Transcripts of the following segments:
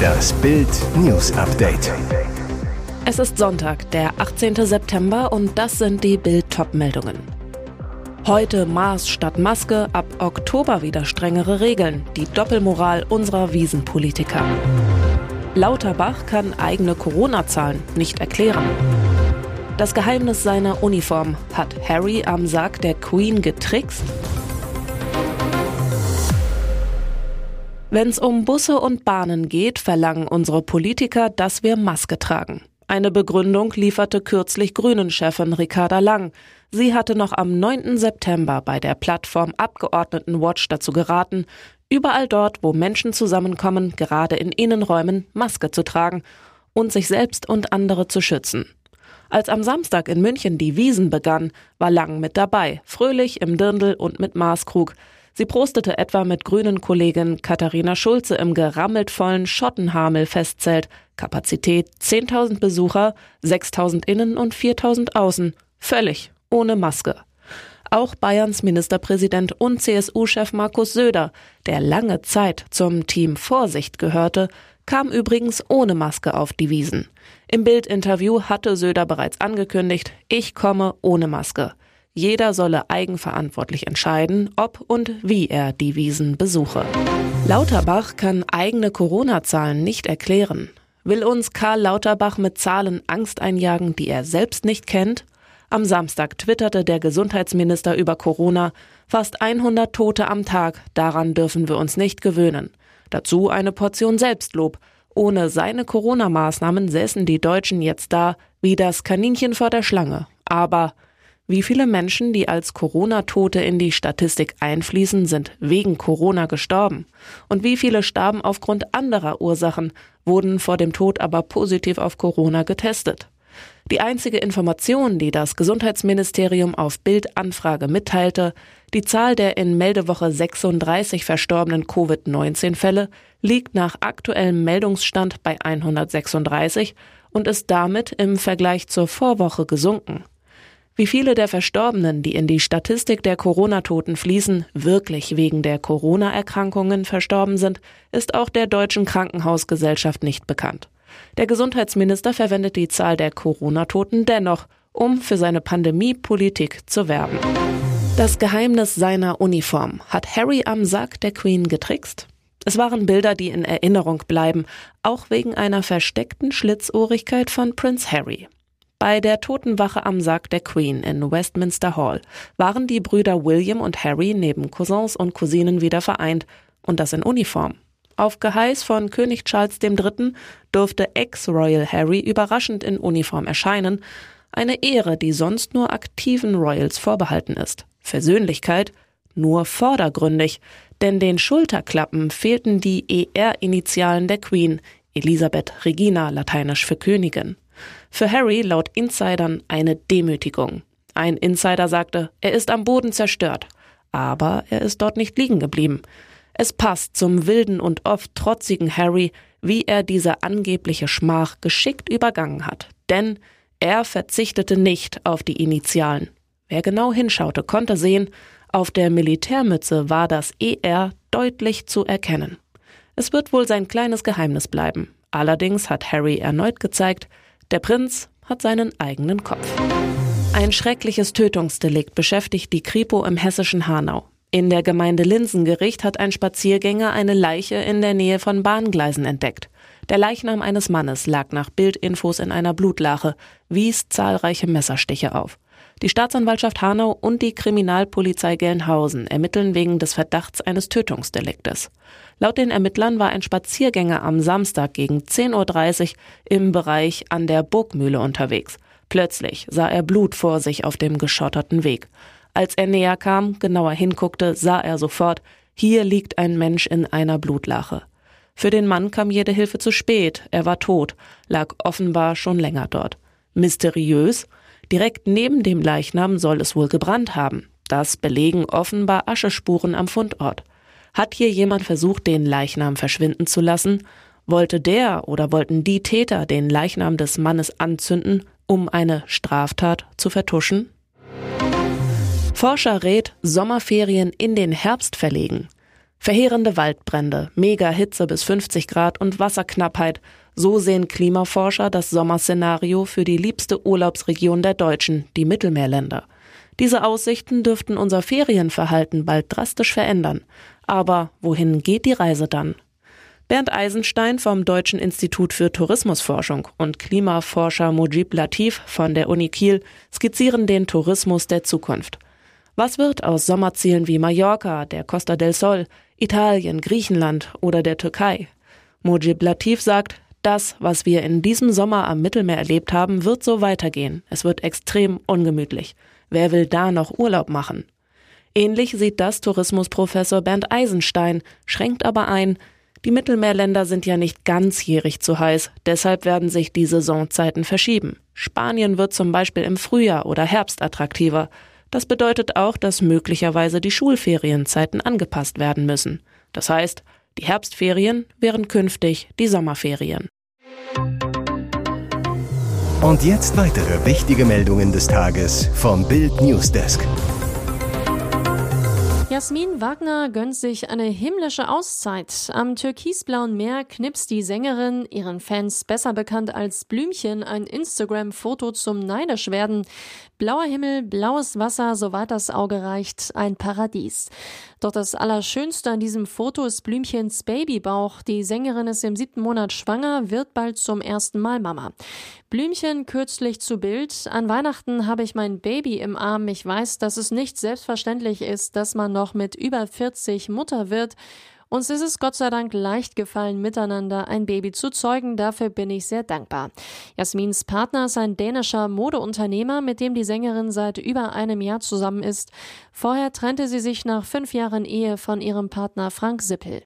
Das Bild News Update. Es ist Sonntag, der 18. September und das sind die Bild meldungen Heute Maß statt Maske, ab Oktober wieder strengere Regeln. Die Doppelmoral unserer Wiesenpolitiker. Lauterbach kann eigene Corona-Zahlen nicht erklären. Das Geheimnis seiner Uniform. Hat Harry am Sarg der Queen getrickst? Wenn es um Busse und Bahnen geht, verlangen unsere Politiker, dass wir Maske tragen. Eine Begründung lieferte kürzlich Grünen-Chefin Ricarda Lang. Sie hatte noch am 9. September bei der Plattform Abgeordnetenwatch dazu geraten, überall dort, wo Menschen zusammenkommen, gerade in Innenräumen, Maske zu tragen und sich selbst und andere zu schützen. Als am Samstag in München die Wiesen begann, war Lang mit dabei, fröhlich im Dirndl und mit Maßkrug. Sie prostete etwa mit grünen Kollegin Katharina Schulze im gerammelt vollen Schottenhamel-Festzelt. Kapazität 10.000 Besucher, 6.000 innen und 4.000 außen. Völlig ohne Maske. Auch Bayerns Ministerpräsident und CSU-Chef Markus Söder, der lange Zeit zum Team Vorsicht gehörte, kam übrigens ohne Maske auf die Wiesen. Im Bildinterview hatte Söder bereits angekündigt, ich komme ohne Maske. Jeder solle eigenverantwortlich entscheiden, ob und wie er die Wiesen besuche. Lauterbach kann eigene Corona-Zahlen nicht erklären. Will uns Karl Lauterbach mit Zahlen Angst einjagen, die er selbst nicht kennt? Am Samstag twitterte der Gesundheitsminister über Corona, fast 100 Tote am Tag, daran dürfen wir uns nicht gewöhnen. Dazu eine Portion Selbstlob. Ohne seine Corona-Maßnahmen säßen die Deutschen jetzt da wie das Kaninchen vor der Schlange. Aber wie viele Menschen, die als Corona-Tote in die Statistik einfließen, sind wegen Corona gestorben? Und wie viele starben aufgrund anderer Ursachen, wurden vor dem Tod aber positiv auf Corona getestet? Die einzige Information, die das Gesundheitsministerium auf Bildanfrage mitteilte, die Zahl der in Meldewoche 36 verstorbenen Covid-19-Fälle liegt nach aktuellem Meldungsstand bei 136 und ist damit im Vergleich zur Vorwoche gesunken. Wie viele der Verstorbenen, die in die Statistik der Corona-Toten fließen, wirklich wegen der Corona-Erkrankungen verstorben sind, ist auch der Deutschen Krankenhausgesellschaft nicht bekannt. Der Gesundheitsminister verwendet die Zahl der Corona-Toten dennoch, um für seine Pandemiepolitik zu werben. Das Geheimnis seiner Uniform. Hat Harry am Sack der Queen getrickst? Es waren Bilder, die in Erinnerung bleiben, auch wegen einer versteckten Schlitzohrigkeit von Prince Harry. Bei der Totenwache am Sarg der Queen in Westminster Hall waren die Brüder William und Harry neben Cousins und Cousinen wieder vereint, und das in Uniform. Auf Geheiß von König Charles III. durfte Ex-Royal Harry überraschend in Uniform erscheinen, eine Ehre, die sonst nur aktiven Royals vorbehalten ist. Versöhnlichkeit nur vordergründig, denn den Schulterklappen fehlten die ER-Initialen der Queen, Elisabeth Regina, lateinisch für Königin. Für Harry laut Insidern eine Demütigung. Ein Insider sagte, er ist am Boden zerstört. Aber er ist dort nicht liegen geblieben. Es passt zum wilden und oft trotzigen Harry, wie er diese angebliche Schmach geschickt übergangen hat. Denn er verzichtete nicht auf die Initialen. Wer genau hinschaute, konnte sehen, auf der Militärmütze war das ER deutlich zu erkennen. Es wird wohl sein kleines Geheimnis bleiben. Allerdings hat Harry erneut gezeigt, der Prinz hat seinen eigenen Kopf. Ein schreckliches Tötungsdelikt beschäftigt die Kripo im hessischen Hanau. In der Gemeinde Linsengericht hat ein Spaziergänger eine Leiche in der Nähe von Bahngleisen entdeckt. Der Leichnam eines Mannes lag nach Bildinfos in einer Blutlache, wies zahlreiche Messerstiche auf. Die Staatsanwaltschaft Hanau und die Kriminalpolizei Gelnhausen ermitteln wegen des Verdachts eines Tötungsdeliktes. Laut den Ermittlern war ein Spaziergänger am Samstag gegen 10.30 Uhr im Bereich an der Burgmühle unterwegs. Plötzlich sah er Blut vor sich auf dem geschotterten Weg. Als er näher kam, genauer hinguckte, sah er sofort, hier liegt ein Mensch in einer Blutlache. Für den Mann kam jede Hilfe zu spät, er war tot, lag offenbar schon länger dort. Mysteriös, Direkt neben dem Leichnam soll es wohl gebrannt haben. Das belegen offenbar Aschespuren am Fundort. Hat hier jemand versucht, den Leichnam verschwinden zu lassen? Wollte der oder wollten die Täter den Leichnam des Mannes anzünden, um eine Straftat zu vertuschen? Forscher rät, Sommerferien in den Herbst verlegen. Verheerende Waldbrände, Mega-Hitze bis 50 Grad und Wasserknappheit. So sehen Klimaforscher das Sommerszenario für die liebste Urlaubsregion der Deutschen, die Mittelmeerländer. Diese Aussichten dürften unser Ferienverhalten bald drastisch verändern. Aber wohin geht die Reise dann? Bernd Eisenstein vom Deutschen Institut für Tourismusforschung und Klimaforscher Mujib Latif von der Uni Kiel skizzieren den Tourismus der Zukunft. Was wird aus Sommerzielen wie Mallorca, der Costa del Sol, Italien, Griechenland oder der Türkei? Mujib Latif sagt, das, was wir in diesem Sommer am Mittelmeer erlebt haben, wird so weitergehen. Es wird extrem ungemütlich. Wer will da noch Urlaub machen? Ähnlich sieht das Tourismusprofessor Bernd Eisenstein, schränkt aber ein, die Mittelmeerländer sind ja nicht ganzjährig zu heiß, deshalb werden sich die Saisonzeiten verschieben. Spanien wird zum Beispiel im Frühjahr oder Herbst attraktiver. Das bedeutet auch, dass möglicherweise die Schulferienzeiten angepasst werden müssen. Das heißt, die Herbstferien wären künftig die Sommerferien. Und jetzt weitere wichtige Meldungen des Tages vom Bild Newsdesk. Jasmin Wagner gönnt sich eine himmlische Auszeit. Am türkisblauen Meer knipst die Sängerin, ihren Fans besser bekannt als Blümchen, ein Instagram-Foto zum Neidischwerden. Blauer Himmel, blaues Wasser, soweit das Auge reicht, ein Paradies. Doch das Allerschönste an diesem Foto ist Blümchens Babybauch. Die Sängerin ist im siebten Monat schwanger, wird bald zum ersten Mal Mama. Blümchen kürzlich zu Bild. An Weihnachten habe ich mein Baby im Arm. Ich weiß, dass es nicht selbstverständlich ist, dass man noch mit über 40 Mutter wird. Uns ist es Gott sei Dank leicht gefallen, miteinander ein Baby zu zeugen. Dafür bin ich sehr dankbar. Jasmins Partner ist ein dänischer Modeunternehmer, mit dem die Sängerin seit über einem Jahr zusammen ist. Vorher trennte sie sich nach fünf Jahren Ehe von ihrem Partner Frank Sippel.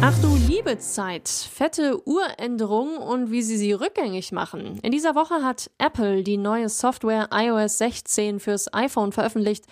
Ach du liebe Zeit, fette Uränderungen und wie sie sie rückgängig machen. In dieser Woche hat Apple die neue Software iOS 16 fürs iPhone veröffentlicht.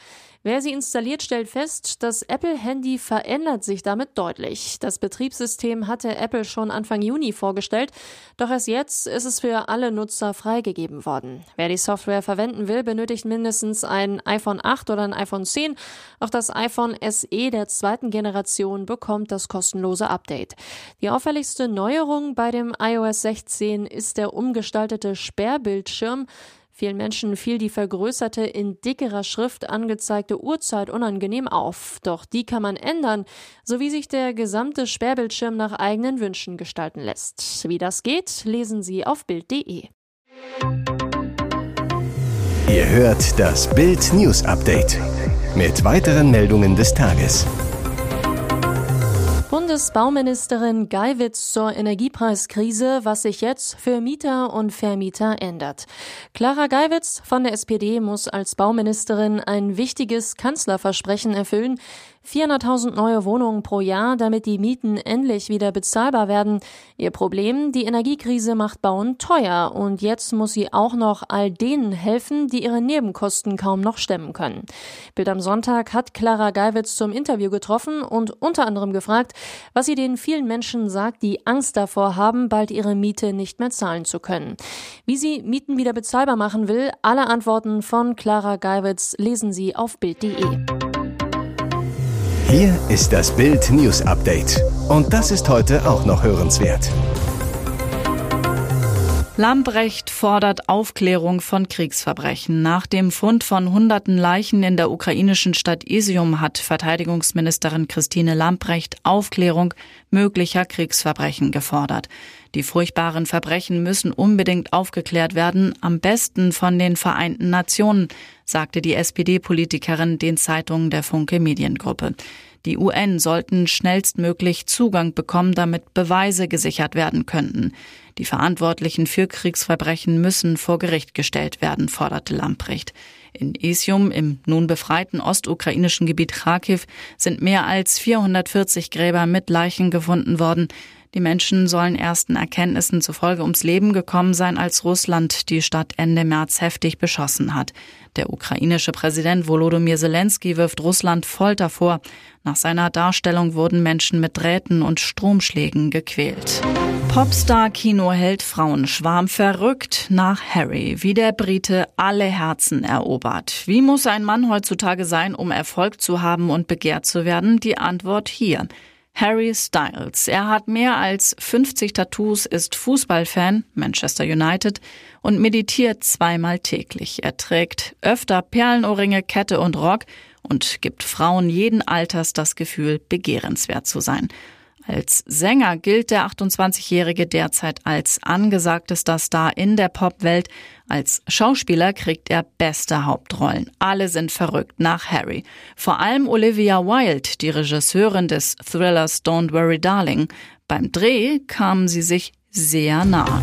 Wer sie installiert, stellt fest, das Apple-Handy verändert sich damit deutlich. Das Betriebssystem hatte Apple schon Anfang Juni vorgestellt, doch erst jetzt ist es für alle Nutzer freigegeben worden. Wer die Software verwenden will, benötigt mindestens ein iPhone 8 oder ein iPhone 10. Auch das iPhone SE der zweiten Generation bekommt das kostenlose Update. Die auffälligste Neuerung bei dem iOS 16 ist der umgestaltete Sperrbildschirm. Vielen Menschen fiel die vergrößerte, in dickerer Schrift angezeigte Uhrzeit unangenehm auf. Doch die kann man ändern, sowie sich der gesamte Sperrbildschirm nach eigenen Wünschen gestalten lässt. Wie das geht, lesen Sie auf Bild.de. Ihr hört das Bild News Update mit weiteren Meldungen des Tages. Bundesbauministerin Geiwitz zur Energiepreiskrise, was sich jetzt für Mieter und Vermieter ändert. Clara Geiwitz von der SPD muss als Bauministerin ein wichtiges Kanzlerversprechen erfüllen. 400.000 neue Wohnungen pro Jahr, damit die Mieten endlich wieder bezahlbar werden. Ihr Problem, die Energiekrise macht Bauen teuer und jetzt muss sie auch noch all denen helfen, die ihre Nebenkosten kaum noch stemmen können. Bild am Sonntag hat Clara Geiwitz zum Interview getroffen und unter anderem gefragt, was sie den vielen Menschen sagt, die Angst davor haben, bald ihre Miete nicht mehr zahlen zu können. Wie sie Mieten wieder bezahlbar machen will, alle Antworten von Clara Geiwitz lesen Sie auf Bild.de. Hier ist das Bild News Update. Und das ist heute auch noch hörenswert. Lambrecht fordert Aufklärung von Kriegsverbrechen. Nach dem Fund von hunderten Leichen in der ukrainischen Stadt Isium hat Verteidigungsministerin Christine Lambrecht Aufklärung möglicher Kriegsverbrechen gefordert. Die furchtbaren Verbrechen müssen unbedingt aufgeklärt werden, am besten von den Vereinten Nationen, sagte die SPD-Politikerin den Zeitungen der Funke Mediengruppe. Die UN sollten schnellstmöglich Zugang bekommen, damit Beweise gesichert werden könnten. Die Verantwortlichen für Kriegsverbrechen müssen vor Gericht gestellt werden, forderte Lamprecht. In Isium, im nun befreiten ostukrainischen Gebiet Kharkiv, sind mehr als 440 Gräber mit Leichen gefunden worden. Die Menschen sollen ersten Erkenntnissen zufolge ums Leben gekommen sein, als Russland die Stadt Ende März heftig beschossen hat. Der ukrainische Präsident Volodymyr Zelensky wirft Russland Folter vor. Nach seiner Darstellung wurden Menschen mit Drähten und Stromschlägen gequält. Popstar-Kinoheld Frauenschwarm verrückt nach Harry, wie der Brite alle Herzen erobert. Wie muss ein Mann heutzutage sein, um Erfolg zu haben und begehrt zu werden? Die Antwort hier. Harry Styles. Er hat mehr als 50 Tattoos, ist Fußballfan, Manchester United, und meditiert zweimal täglich. Er trägt öfter Perlenohrringe, Kette und Rock und gibt Frauen jeden Alters das Gefühl, begehrenswert zu sein. Als Sänger gilt der 28-Jährige derzeit als angesagtester Star in der Popwelt. Als Schauspieler kriegt er beste Hauptrollen. Alle sind verrückt nach Harry. Vor allem Olivia Wilde, die Regisseurin des Thrillers Don't Worry Darling. Beim Dreh kamen sie sich sehr nah.